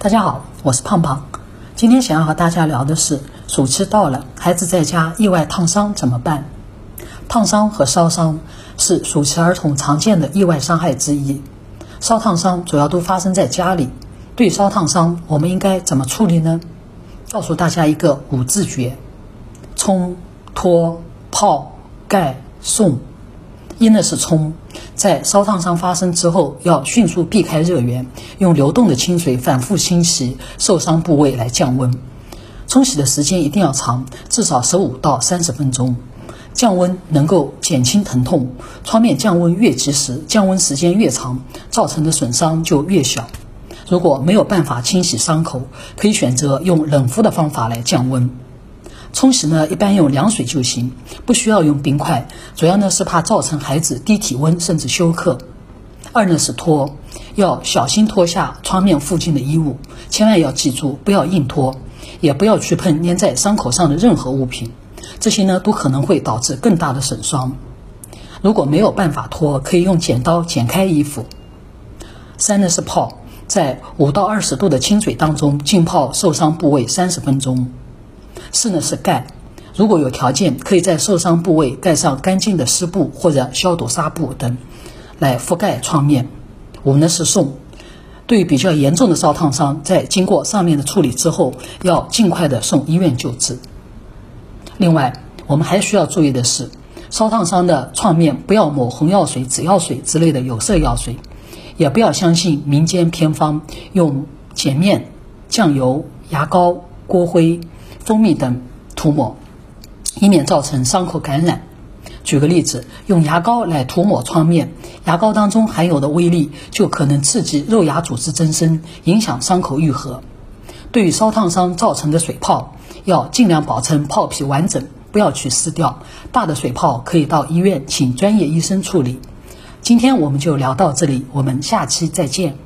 大家好，我是胖胖。今天想要和大家聊的是，暑期到了，孩子在家意外烫伤怎么办？烫伤和烧伤是暑期儿童常见的意外伤害之一。烧烫伤主要都发生在家里。对烧烫伤，我们应该怎么处理呢？告诉大家一个五字诀：冲、脱、泡、盖、送。一呢是冲，在烧烫伤发生之后，要迅速避开热源，用流动的清水反复清洗受伤部位来降温。冲洗的时间一定要长，至少十五到三十分钟。降温能够减轻疼痛，创面降温越及时，降温时间越长，造成的损伤就越小。如果没有办法清洗伤口，可以选择用冷敷的方法来降温。冲洗呢，一般用凉水就行，不需要用冰块，主要呢是怕造成孩子低体温甚至休克。二呢是脱，要小心脱下创面附近的衣物，千万要记住不要硬脱，也不要去碰粘在伤口上的任何物品，这些呢都可能会导致更大的损伤。如果没有办法脱，可以用剪刀剪开衣服。三呢是泡，在五到二十度的清水当中浸泡受伤部位三十分钟。四呢是盖，如果有条件，可以在受伤部位盖上干净的湿布或者消毒纱布等，来覆盖创面。五呢是送，对于比较严重的烧烫伤，在经过上面的处理之后，要尽快的送医院救治。另外，我们还需要注意的是，烧烫伤的创面不要抹红药水、紫药水之类的有色药水，也不要相信民间偏方，用碱面、酱油、牙膏、锅灰。蜂蜜等涂抹，以免造成伤口感染。举个例子，用牙膏来涂抹创面，牙膏当中含有的微粒就可能刺激肉芽组织增生，影响伤口愈合。对于烧烫伤造成的水泡，要尽量保证泡皮完整，不要去撕掉。大的水泡可以到医院请专业医生处理。今天我们就聊到这里，我们下期再见。